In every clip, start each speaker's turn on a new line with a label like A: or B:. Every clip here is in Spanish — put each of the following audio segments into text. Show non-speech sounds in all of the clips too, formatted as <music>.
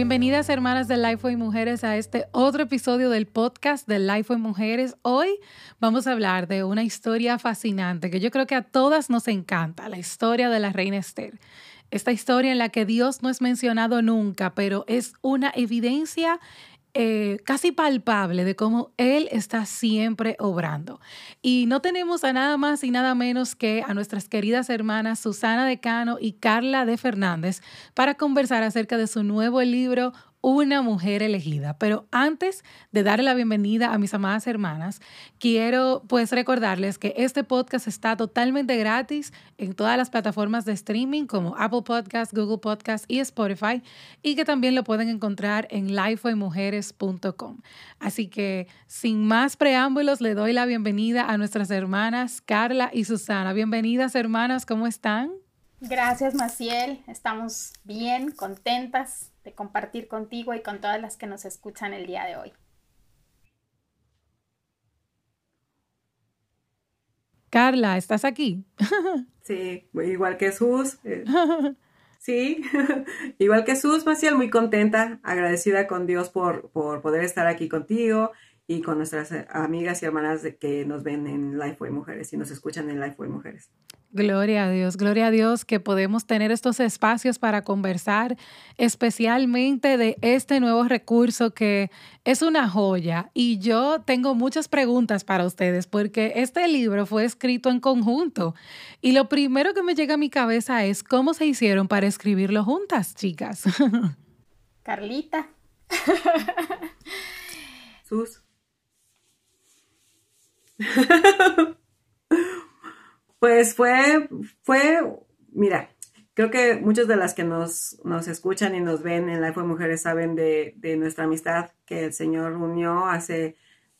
A: Bienvenidas hermanas de Lifeway Mujeres a este otro episodio del podcast de Lifeway Mujeres. Hoy vamos a hablar de una historia fascinante que yo creo que a todas nos encanta, la historia de la reina Esther. Esta historia en la que Dios no es mencionado nunca, pero es una evidencia eh, casi palpable de cómo Él está siempre obrando. Y no tenemos a nada más y nada menos que a nuestras queridas hermanas Susana de Cano y Carla de Fernández para conversar acerca de su nuevo libro una mujer elegida. Pero antes de darle la bienvenida a mis amadas hermanas, quiero pues recordarles que este podcast está totalmente gratis en todas las plataformas de streaming como Apple Podcast, Google Podcast y Spotify y que también lo pueden encontrar en lifeoymujeres.com. Así que sin más preámbulos le doy la bienvenida a nuestras hermanas Carla y Susana. Bienvenidas hermanas, ¿cómo están?
B: Gracias Maciel, estamos bien, contentas de compartir contigo y con todas las que nos escuchan el día de hoy.
A: Carla, ¿estás aquí? <laughs>
C: sí, igual que Sus. Eh, sí, <laughs> igual que Sus, Maciel, muy contenta, agradecida con Dios por, por poder estar aquí contigo y con nuestras amigas y hermanas que nos ven en Lifeway Mujeres y nos escuchan en Lifeway Mujeres.
A: Gloria a Dios, gloria a Dios que podemos tener estos espacios para conversar especialmente de este nuevo recurso que es una joya. Y yo tengo muchas preguntas para ustedes porque este libro fue escrito en conjunto. Y lo primero que me llega a mi cabeza es cómo se hicieron para escribirlo juntas, chicas. <laughs>
B: Carlita.
C: Sus. Pues fue, fue, mira, creo que muchas de las que nos, nos escuchan y nos ven en Life of Mujeres saben de, de, nuestra amistad que el Señor unió hace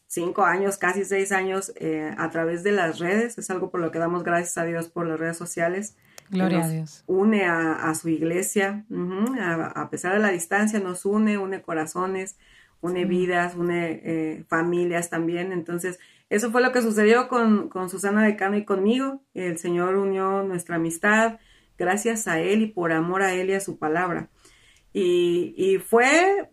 C: cinco años, casi seis años, eh, a través de las redes. Es algo por lo que damos gracias a Dios por las redes sociales.
A: Gloria a Dios.
C: Une a, a su iglesia, a, pesar de la distancia, nos une, une corazones, une vidas, une eh, familias también. Entonces, eso fue lo que sucedió con, con Susana Decano y conmigo. El Señor unió nuestra amistad gracias a Él y por amor a Él y a su palabra. Y, y fue,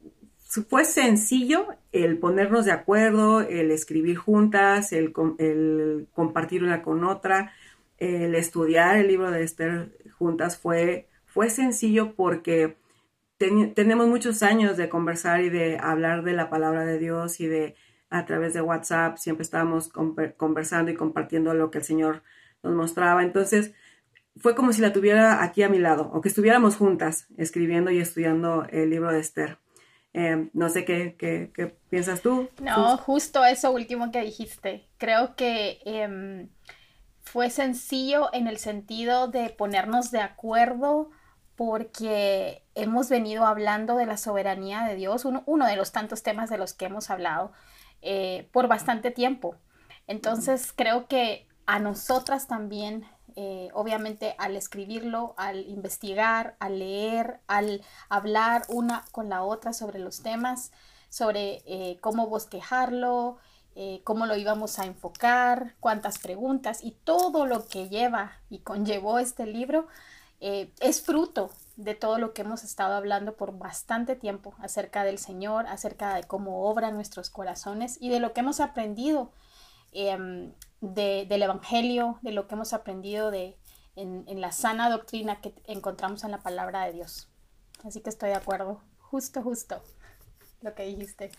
C: fue sencillo el ponernos de acuerdo, el escribir juntas, el, el compartir una con otra, el estudiar el libro de Esther juntas fue, fue sencillo porque tenemos muchos años de conversar y de hablar de la palabra de Dios y de a través de WhatsApp, siempre estábamos conversando y compartiendo lo que el Señor nos mostraba. Entonces, fue como si la tuviera aquí a mi lado, o que estuviéramos juntas escribiendo y estudiando el libro de Esther. Eh, no sé qué, qué, qué, piensas tú.
B: No, justo eso último que dijiste. Creo que em, fue sencillo en el sentido de ponernos de acuerdo porque hemos venido hablando de la soberanía de Dios, uno, uno de los tantos temas de los que hemos hablado, eh, por bastante tiempo. Entonces creo que a nosotras también, eh, obviamente al escribirlo, al investigar, al leer, al hablar una con la otra sobre los temas, sobre eh, cómo bosquejarlo, cómo lo íbamos a enfocar, cuántas preguntas y todo lo que lleva y conllevó este libro, es fruto de todo lo que hemos estado hablando por bastante tiempo acerca del Señor, acerca de cómo obran nuestros corazones y de lo que hemos aprendido em, del Evangelio, de lo que hemos aprendido de, en, en la sana doctrina que encontramos en la palabra de Dios. Así que estoy de acuerdo, justo, justo lo que dijiste.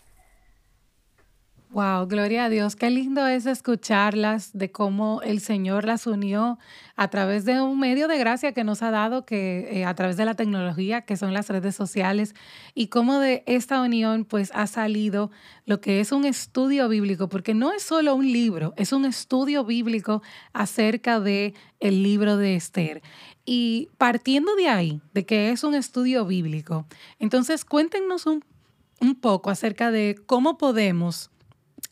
A: Wow, gloria a Dios. Qué lindo es escucharlas de cómo el Señor las unió a través de un medio de gracia que nos ha dado, que eh, a través de la tecnología, que son las redes sociales, y cómo de esta unión pues ha salido lo que es un estudio bíblico, porque no es solo un libro, es un estudio bíblico acerca de el libro de Esther. Y partiendo de ahí, de que es un estudio bíblico, entonces cuéntenos un, un poco acerca de cómo podemos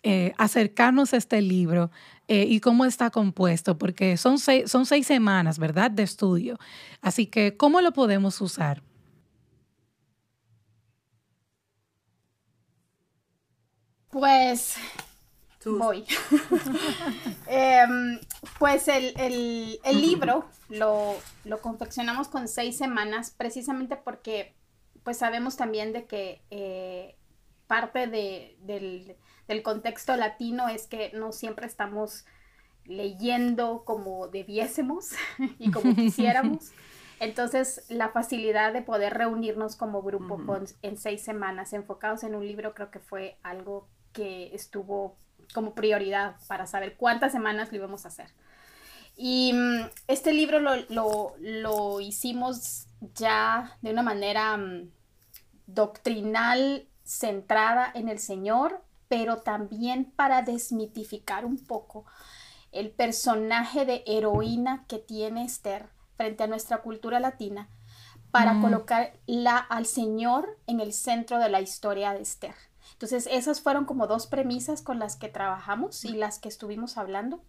A: eh, acercarnos a este libro eh, y cómo está compuesto, porque son seis, son seis semanas, ¿verdad?, de estudio. Así que, ¿cómo lo podemos usar?
B: Pues voy. <laughs> Em, pues el, el libro lo, lo, confeccionamos con seis semanas precisamente porque pues sabemos también de que eh, parte de, del, del, contexto latino es que no siempre estamos leyendo como debiésemos <laughs> y como quisiéramos. <laughs> Entonces, la facilidad de poder reunirnos como grupo en seis semanas enfocados en un libro creo que fue algo que estuvo como prioridad para saber cuántas semanas lo íbamos a hacer. Y mm, este libro lo, hicimos ya de una manera mm, doctrinal, centrada en el Señor, pero también para desmitificar un poco el personaje de heroína que tiene Esther frente a nuestra cultura latina para mm. colocarla al Señor en el centro de la historia de Esther. Entonces, esas fueron como dos premisas con las que trabajamos y las que estuvimos hablando.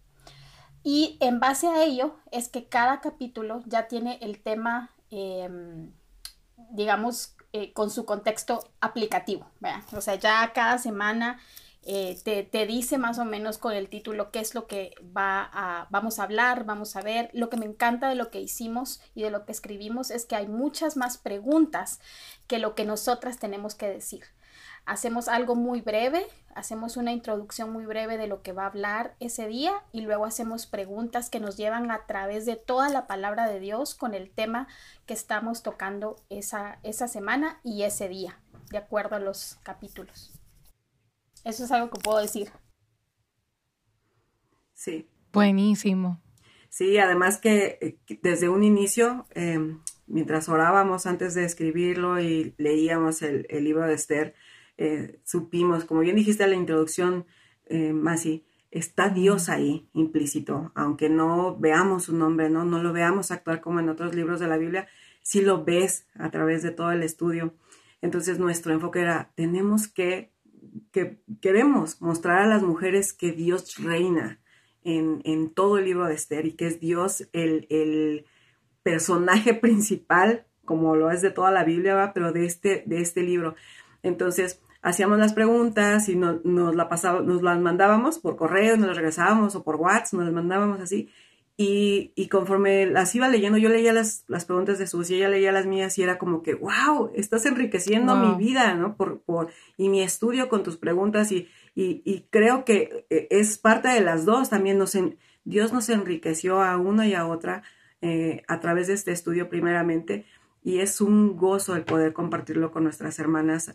B: Y en base a ello es que cada capítulo ya tiene el tema, em, digamos, eh, con su contexto aplicativo. O sea, ya cada semana eh, te, dice más o menos con el título qué es lo que va a, vamos a hablar, vamos a ver. Lo que me encanta de lo que hicimos y de lo que escribimos es que hay muchas más preguntas que lo que nosotras tenemos que decir. Hacemos algo muy breve, hacemos una introducción muy breve de lo que va a hablar ese día y luego hacemos preguntas que nos llevan a través de toda la palabra de Dios con el tema que estamos tocando esa, esa semana y ese día, de acuerdo a los capítulos. Eso es algo que puedo decir.
C: Sí.
A: Buenísimo.
C: Sí, además que eh, desde un inicio, em, mientras orábamos antes de escribirlo y leíamos el, libro de Esther, eh, supimos, como bien dijiste en la introducción, eh, Masi, está Dios ahí implícito, aunque no veamos su nombre, ¿no? no lo veamos actuar como en otros libros de la Biblia, sí lo ves a través de todo el estudio. Entonces nuestro enfoque era, tenemos que que queremos mostrar a las mujeres que Dios reina en, todo el libro de Esther y que es Dios el, personaje principal, como lo es de toda la Biblia, pero de este, de este libro. Entonces, hacíamos las preguntas y nos, la pasaba, nos las mandábamos por correo, nos las regresábamos o por WhatsApp, nos las mandábamos así. Y, y, conforme las iba leyendo, yo leía las, las preguntas de Susi, ella leía las mías y era como que, wow, estás enriqueciendo mi vida, ¿no? Por, por, y mi estudio con tus preguntas y, y, y creo que eh, es parte de las dos también. Nos Dios nos enriqueció a una y a otra eh, a través de este estudio primeramente y es un gozo el poder compartirlo con nuestras hermanas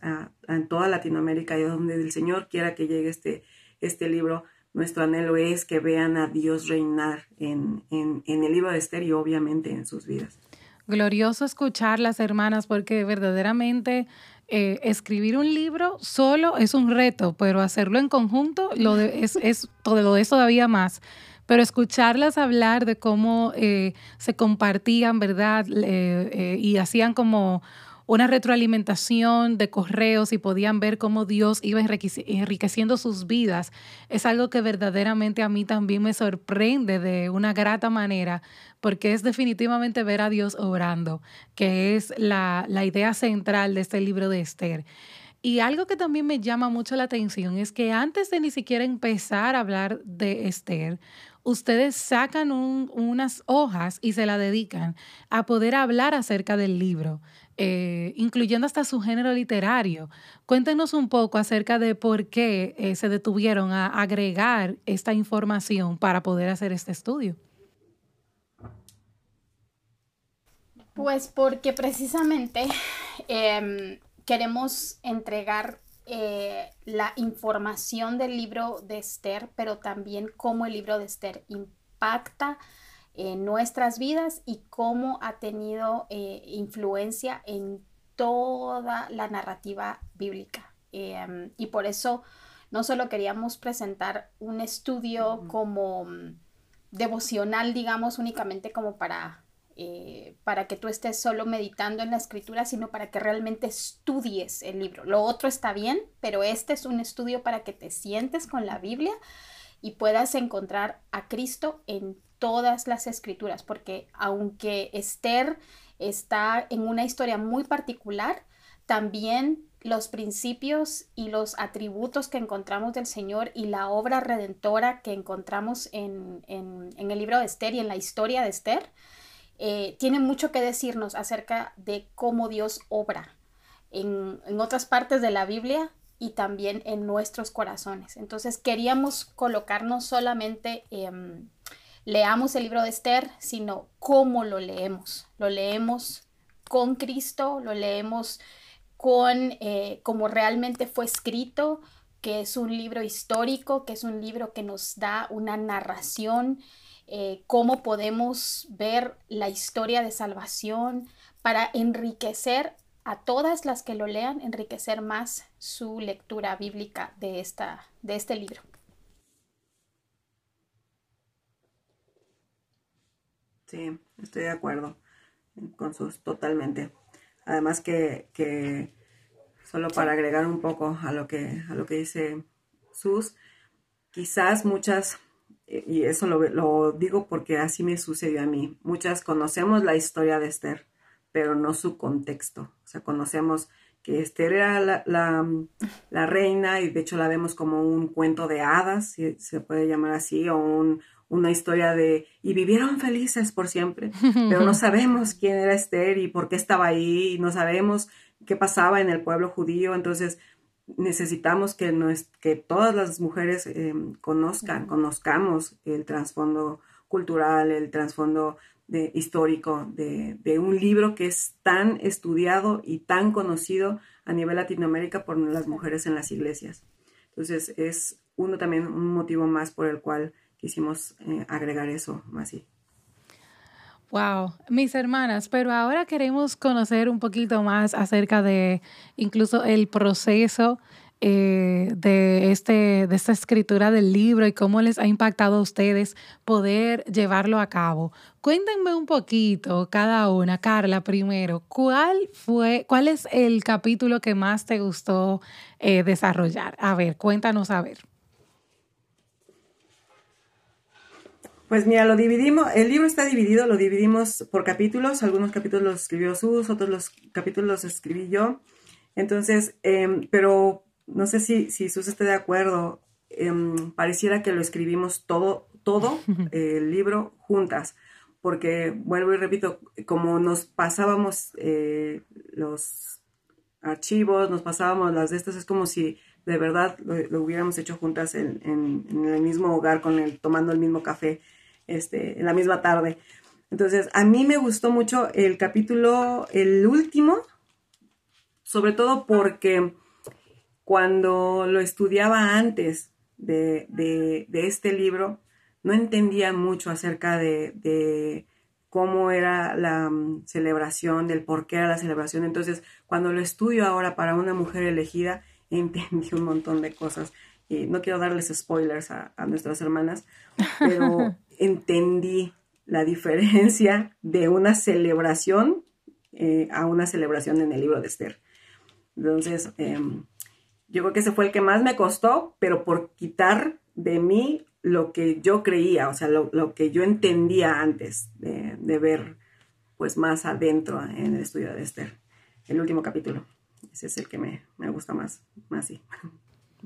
C: en toda Latinoamérica y donde el Señor quiera que llegue este, este libro nuestro anhelo es que vean a Dios reinar en, el libro de Esther y obviamente en sus vidas.
A: Glorioso escuchar las hermanas porque verdaderamente eh, escribir un libro solo es un reto, pero hacerlo en conjunto lo es, es, todo lo es todavía más. Pero escucharlas hablar de cómo eh, se compartían, ¿verdad? Eh, y hacían como una retroalimentación de correos y podían ver cómo Dios iba enriqueciendo sus vidas, es algo que verdaderamente a mí también me sorprende de una grata manera, porque es definitivamente ver a Dios obrando, que es la, la idea central de este libro de Esther. Y algo que también me llama mucho la atención es que antes de ni siquiera empezar a hablar de Esther, ustedes sacan unas hojas y se la dedican a poder hablar acerca del libro. Eh, incluyendo hasta su género literario. Cuéntenos un poco acerca de por qué eh, se detuvieron a agregar esta información para poder hacer este estudio.
B: Pues porque precisamente em, queremos entregar eh, la información del libro de Esther, pero también cómo el libro de Esther impacta en nuestras vidas y cómo ha tenido eh, influencia en toda la narrativa bíblica. Em, y por eso no solo queríamos presentar un estudio como mm, devocional, digamos, únicamente como para, eh, para que tú estés solo meditando en la escritura, sino para que realmente estudies el libro. Lo otro está bien, pero este es un estudio para que te sientes con la Biblia y puedas encontrar a Cristo en todas las escrituras, porque aunque Esther está en una historia muy particular, también los principios y los atributos que encontramos del Señor y la obra redentora que encontramos en, el libro de Esther y en la historia de Esther, eh, tienen mucho que decirnos acerca de cómo Dios obra en, otras partes de la Biblia y también en nuestros corazones. Entonces queríamos colocarnos solamente, em, leamos el libro de Esther, sino cómo lo leemos. Lo leemos con Cristo, lo leemos con eh, como realmente fue escrito, que es un libro histórico, que es un libro que nos da una narración, eh, cómo podemos ver la historia de salvación para enriquecer a todas las que lo lean, enriquecer más su lectura bíblica de, esta, de este libro.
C: Sí, estoy de acuerdo con sus totalmente. Además que, que solo para agregar un poco a lo que, a lo que dice Sus, quizás muchas, y eso lo, lo digo porque así me sucedió a mí, muchas conocemos la historia de Esther, pero no su contexto. O sea, conocemos que Esther era la, reina y de hecho la vemos como un cuento de hadas, si se puede llamar así, o una historia de y vivieron felices por siempre, pero no <laughs> sabemos quién era Esther y por qué estaba ahí, y no sabemos qué pasaba en el pueblo judío, entonces necesitamos que, que todas las mujeres em, conozcan, conozcamos el trasfondo cultural, el trasfondo de, histórico de, de, un libro que es tan estudiado y tan conocido a nivel Latinoamérica por las mujeres en las iglesias. Entonces es uno también un motivo más por el cual quisimos eh, agregar eso, así.
A: Wow, mis hermanas, pero ahora queremos conocer un poquito más acerca de incluso el proceso eh, de, este, de esta escritura del libro y cómo les ha impactado a ustedes poder llevarlo a cabo. Cuéntenme un poquito cada una. Carla, primero, ¿cuál fue, cuál es el capítulo que más te gustó eh, desarrollar? A ver, cuéntanos a ver.
C: Pues mira, lo dividimos, el libro está dividido, lo dividimos por capítulos, algunos capítulos los escribió Sus, otros los capítulos los escribí yo. Entonces, em, pero no sé si, si Sus esté de acuerdo, em, pareciera que lo escribimos todo, todo <laughs> el libro juntas, porque vuelvo y repito, como nos pasábamos eh, los archivos, nos pasábamos las de estas, es como si de verdad lo, hubiéramos hecho juntas en, el mismo hogar, con el, tomando el mismo café, este, en la misma tarde. Entonces, a mí me gustó mucho el capítulo, el último, sobre todo porque cuando lo estudiaba antes de, este libro, no entendía mucho acerca de, cómo era la mm, celebración, del por qué era la celebración. Entonces, cuando lo estudio ahora para una mujer elegida, <laughs> entendí un montón de cosas. Y no quiero darles spoilers a, nuestras hermanas, <laughs> pero entendí la diferencia de una celebración eh, a una celebración en el libro de Esther. Entonces, em, yo creo que ese fue el que más me costó, pero por quitar de mí lo que yo creía, o sea, lo, que yo entendía antes de, ver pues más adentro en el estudio de Esther. El último capítulo. Ese es el que me, gusta más, más sí. <laughs>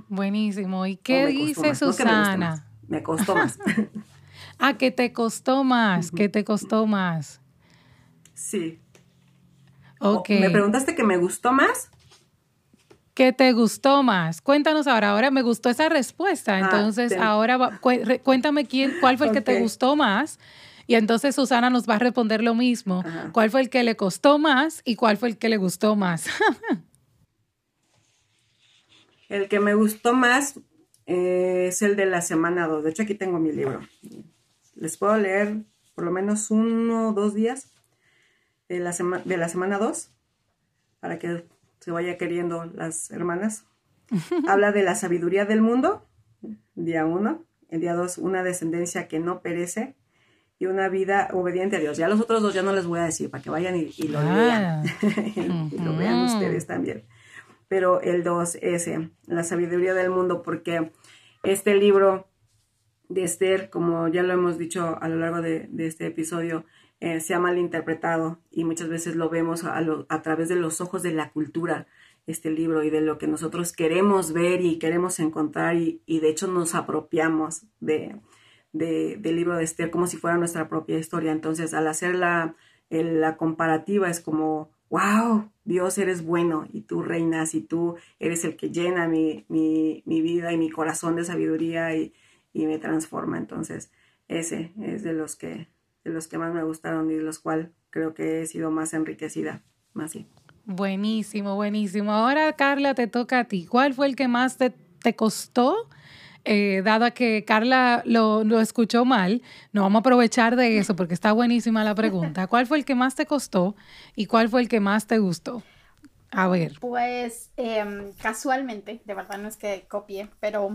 A: Buenísimo. ¿Y qué dice Susana?
C: me, costó más. <laughs>
A: ah, que te costó más, que te costó más.
C: Sí. Ok. ¿Me preguntaste que me gustó más?
A: ¿Qué te gustó más? Cuéntanos ahora. Ahora me gustó esa respuesta. Ah, entonces, ahora cuéntame quién, cuál fue el que te gustó más. Y entonces Susana nos va a responder lo mismo. ¿Cuál fue el que le costó más y cuál fue el que le gustó más? <laughs>
C: el que me gustó más eh, es el de la semana 2. De hecho, aquí tengo mi libro. Les puedo leer por lo menos uno o dos días de la, de la semana 2 para que se vaya queriendo las hermanas. <laughs> Habla de la sabiduría del mundo, día uno. El día dos, una descendencia que no perece y una vida obediente a Dios. Ya los otros dos ya no les voy a decir para que vayan y, lo lean. Ah. <laughs> y lo vean ustedes también. Pero el dos, ese, la sabiduría del mundo, porque este libro de Esther, como ya lo hemos dicho a lo largo de este episodio, eh, se ha malinterpretado y muchas veces lo vemos a, a, través de los ojos de la cultura, este libro, y de lo que nosotros queremos ver y queremos encontrar y, de hecho nos apropiamos de, del libro de Esther como si fuera nuestra propia historia. Entonces, al hacer la, la comparativa es como, wow, Dios eres bueno y tú reinas y tú eres el que llena mi, mi, mi vida y mi corazón de sabiduría y, y, me transforma. Entonces, ese es de los que, de los que más me gustaron y de los cuales creo que he sido más enriquecida. Más sí.
A: Buenísimo, buenísimo. Ahora, Carla, te toca a ti. ¿Cuál fue el que más te, te costó eh, dado que Carla lo, lo, escuchó mal, no vamos a aprovechar de eso porque está buenísima la pregunta. <laughs> ¿Cuál fue el que más te costó y cuál fue el que más te gustó? A ver.
B: Pues eh, casualmente, de verdad no es que copie, pero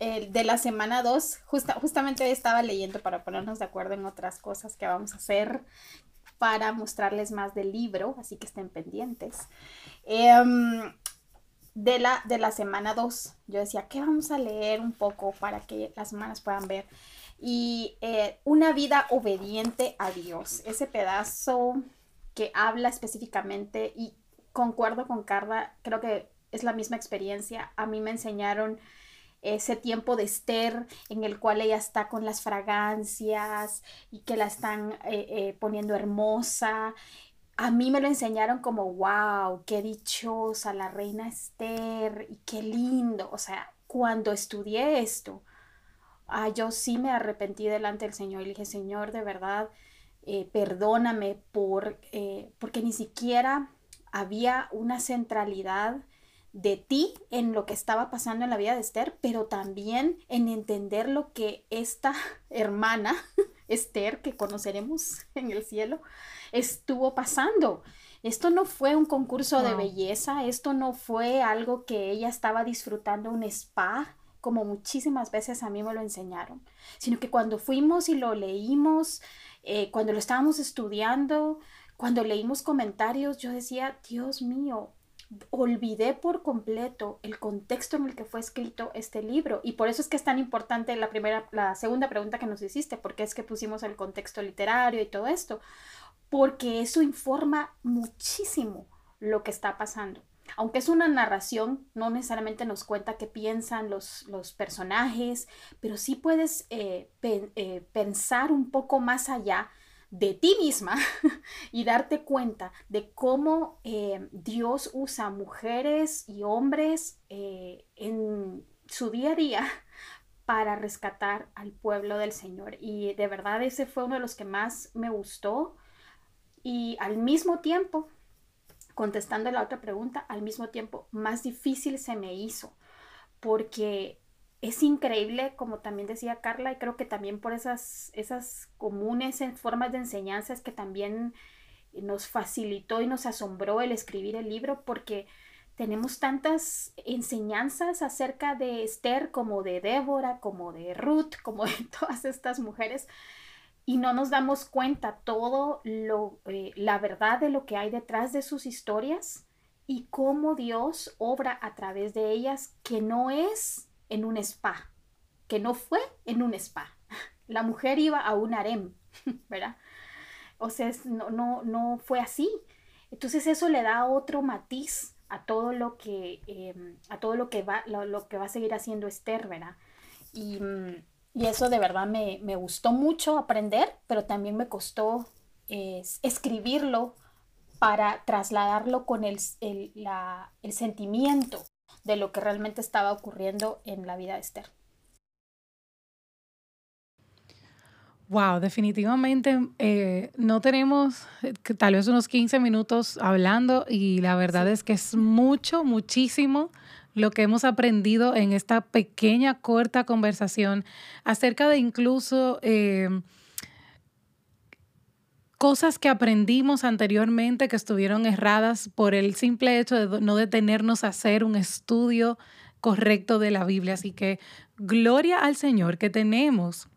B: el de la semana 2, justa, justamente estaba leyendo para ponernos de acuerdo en otras cosas que vamos a hacer para mostrarles más del libro, así que estén pendientes. Eh, de la, de la semana 2. Yo decía, ¿qué vamos a leer un poco para que las hermanas puedan ver? Y eh, una vida obediente a Dios. Ese pedazo que habla específicamente y concuerdo con Carla, creo que es la misma experiencia. A mí me enseñaron ese tiempo de Esther en el cual ella está con las fragancias y que la están eh, eh, poniendo hermosa a mí me lo enseñaron como, wow, qué dichosa la reina Esther y qué lindo. O sea, cuando estudié esto, ah, yo sí me arrepentí delante del Señor y dije, Señor, de verdad, eh, perdóname por, eh, porque ni siquiera había una centralidad de ti en lo que estaba pasando en la vida de Esther, pero también en entender lo que esta <laughs> hermana, Esther, que conoceremos <laughs> en el cielo, estuvo pasando. Esto no fue un concurso de belleza, esto no fue algo que ella estaba disfrutando un spa, como muchísimas veces a mí me lo enseñaron, sino que cuando fuimos y lo leímos, eh, cuando lo estábamos estudiando, cuando leímos comentarios, yo decía, Dios mío, olvidé por completo el contexto en el que fue escrito este libro y por eso es que es tan importante la primera la segunda pregunta que nos hiciste porque es que pusimos el contexto literario y todo esto porque eso informa muchísimo lo que está pasando. Aunque es una narración, no necesariamente nos cuenta qué piensan los, los personajes, pero sí puedes eh, eh, pensar un poco más allá de ti misma <laughs> y darte cuenta de cómo eh, Dios usa mujeres y hombres en su día a día <laughs> para rescatar al pueblo del Señor. Y de verdad ese fue uno de los que más me gustó y al mismo tiempo, contestando la otra pregunta, al mismo tiempo más difícil se me hizo, porque es increíble, como también decía Carla, y creo que también por esas, esas comunes formas de enseñanza es que también nos facilitó y nos asombró el escribir el libro, porque tenemos tantas enseñanzas acerca de Esther como de Débora, como de Ruth, como de <laughs> todas estas mujeres, y no nos damos cuenta todo lo, eh, la verdad de lo que hay detrás de sus historias y cómo Dios obra a través de ellas que no es en un spa, que no fue en un spa. La mujer iba a un harem, <laughs> ¿verdad? O sea, no, no, no fue así. Entonces eso le da otro matiz a todo lo que, em, a todo lo que, va, lo, que va a seguir haciendo Esther, ¿verdad? Y y eso de verdad me, gustó mucho aprender, pero también me costó escribirlo para trasladarlo con el, el, sentimiento de lo que realmente estaba ocurriendo en la vida de Esther.
A: Wow, definitivamente eh, no tenemos eh, tal vez unos 15 minutos hablando y la verdad es que es mucho, muchísimo lo que hemos aprendido en esta pequeña, corta conversación acerca de incluso eh, cosas que aprendimos anteriormente que estuvieron erradas por el simple hecho de no detenernos a hacer un estudio correcto de la Biblia. Así que gloria al Señor que tenemos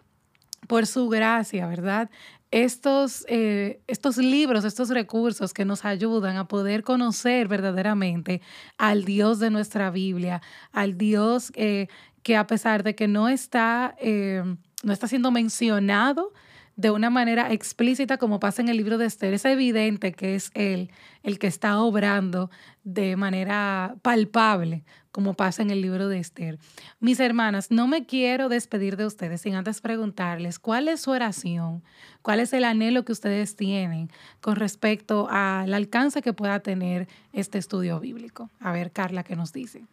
A: por su gracia, ¿verdad? estos, eh, estos libros, estos recursos que nos ayudan a poder conocer verdaderamente al Dios de nuestra Biblia, al Dios eh, que a pesar de que no está, eh, no está siendo mencionado de una manera explícita como pasa en el libro de Esther. Es evidente que es Él el que está obrando de manera palpable como pasa en el libro de Esther. Mis hermanas, no me quiero despedir de ustedes sin antes preguntarles cuál es su oración, cuál es el anhelo que ustedes tienen con respecto al alcance que pueda tener este estudio bíblico. A ver, Carla, ¿qué nos dice?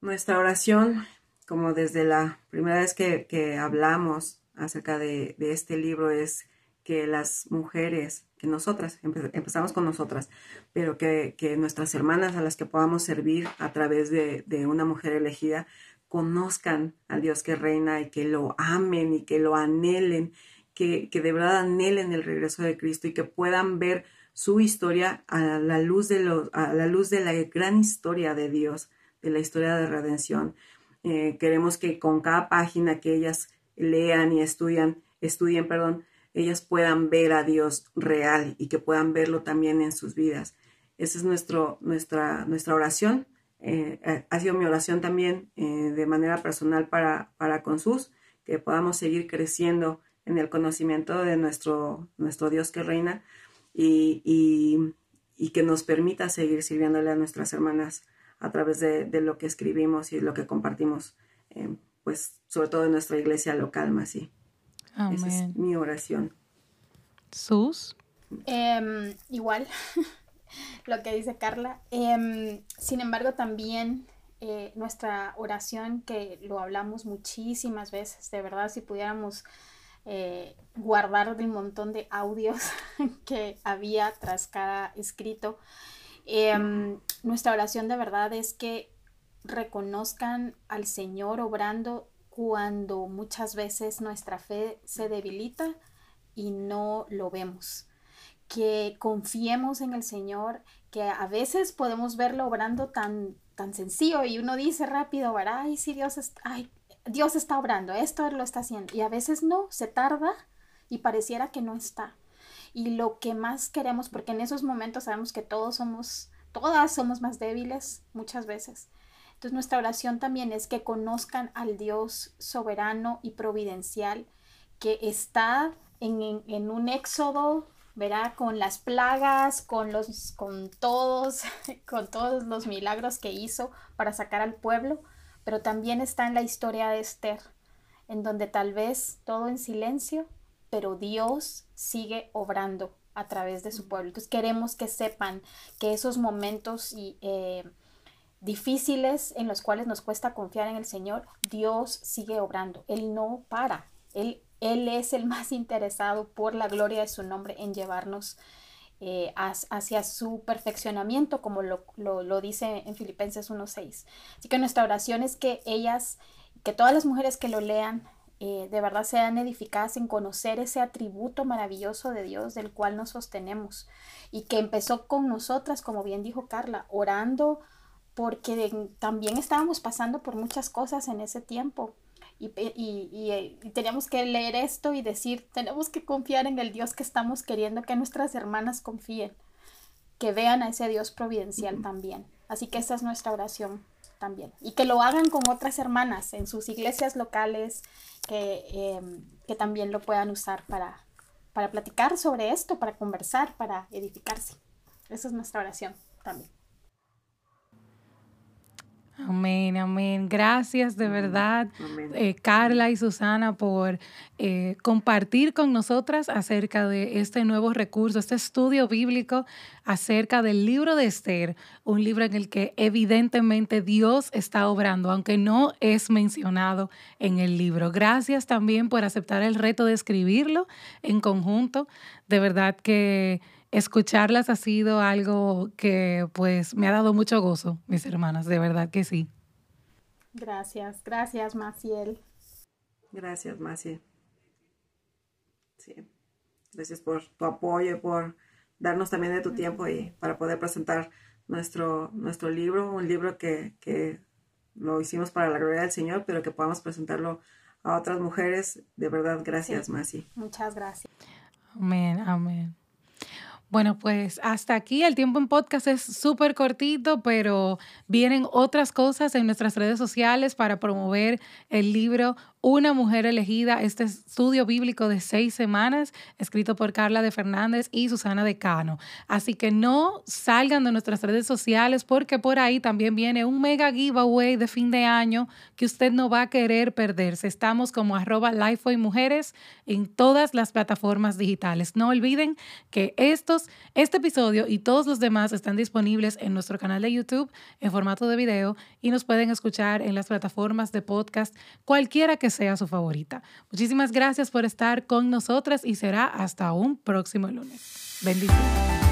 C: Nuestra oración, como desde la primera vez que, hablamos acerca de, este libro, es que las mujeres, que nosotras, empezamos con nosotras, pero que, nuestras hermanas a las que podamos servir a través de, una mujer elegida, conozcan al Dios que reina y que lo amen y que lo anhelen, que, que de verdad anhelen el regreso de Cristo y que puedan ver su historia a la luz de, los, a la, luz de la gran historia de Dios de la historia de redención. Eh, queremos que con cada página que ellas lean y estudian, estudien, perdón, ellas puedan ver a Dios real y que puedan verlo también en sus vidas. Esa es nuestro, nuestra, nuestra oración. Eh, eh, ha sido mi oración también de manera personal para, para sus que podamos seguir creciendo en el conocimiento de nuestro, nuestro Dios que reina y, y que nos permita seguir sirviéndole a nuestras hermanas a través de, lo que escribimos y lo que compartimos, eh, pues sobre todo en nuestra iglesia local, más sí. Esa es mi oración.
A: ¿Sus?
B: Em, igual, <laughs> lo que dice Carla. Em, sin embargo, también eh, nuestra oración, que lo hablamos muchísimas veces, de verdad, si pudiéramos eh, guardar el montón de audios <laughs> que había tras cada escrito, Em, nuestra oración de verdad es que reconozcan al Señor obrando cuando muchas veces nuestra fe se debilita y no lo vemos. Que confiemos en el Señor, que a veces podemos verlo obrando tan, tan sencillo y uno dice rápido, ay, sí, Dios, ay, Dios está obrando, esto lo está haciendo. Y a veces no, se tarda y pareciera que no está y lo que más queremos, porque en esos momentos sabemos que todos somos, todas somos más débiles muchas veces. Entonces nuestra oración también es que conozcan al Dios soberano y providencial que está en, en, un éxodo, verá, con las plagas, con los, con todos, <laughs> con todos los milagros que hizo para sacar al pueblo, pero también está en la historia de Esther, en donde tal vez todo en silencio, pero Dios sigue obrando a través de su pueblo. Entonces queremos que sepan que esos momentos y, eh, difíciles en los cuales nos cuesta confiar en el Señor, Dios sigue obrando. Él no para. Él, él es el <laughs> más interesado por la gloria de su nombre en llevarnos eh, hacia su perfeccionamiento, como lo, lo dice en Filipenses 1.6. Así que nuestra oración es que ellas, que todas las mujeres que lo lean, eh, de verdad sean edificadas en conocer ese atributo maravilloso de Dios del cual nos sostenemos y que empezó con nosotras, como bien dijo Carla, orando porque también estábamos pasando por muchas cosas en ese tiempo. Y, y, teníamos que leer esto y decir, tenemos que confiar en el Dios que estamos queriendo que nuestras hermanas confíen, que vean a ese Dios providencial también. Así que esa es nuestra oración también. Y que lo hagan con otras hermanas en sus iglesias locales, que, em, que también lo puedan usar para, para platicar sobre esto, para conversar, para edificarse. Esa es nuestra oración también.
A: Amén, amén. Gracias de verdad, eh, Carla y Susana, por eh, compartir con nosotras acerca de este nuevo recurso, este estudio bíblico acerca del libro de Esther, un libro en el que evidentemente Dios está obrando, aunque no es mencionado en el libro. Gracias también por aceptar el reto de escribirlo en conjunto. De verdad que escucharlas ha sido algo que pues me ha dado mucho gozo, mis hermanas, de verdad que sí.
B: Gracias, gracias Maciel.
C: Gracias Maciel. Sí. Gracias por tu apoyo y por darnos también de tu tiempo y para poder presentar nuestro, nuestro libro, un libro que, que lo hicimos para la gloria del Señor, pero que podamos presentarlo a otras mujeres. De verdad, gracias, Masi.
B: Muchas gracias.
A: Amén, amén. Bueno, pues hasta aquí el tiempo en podcast es súper cortito, pero vienen otras cosas en nuestras redes sociales para promover el libro una mujer elegida, este estudio bíblico de seis semanas, escrito por Carla de Fernández y Susana de Cano. Así que no salgan de nuestras redes sociales porque por ahí también viene un mega giveaway de fin de año que usted no va a querer perderse. Estamos como arroba Mujeres en todas las plataformas digitales. No olviden que este episodio y todos los demás están disponibles en nuestro canal de YouTube en formato de video y nos pueden escuchar en las plataformas de podcast, cualquiera que sea su favorita. Muchísimas gracias por estar con nosotras y será hasta un próximo lunes. Bendiciones.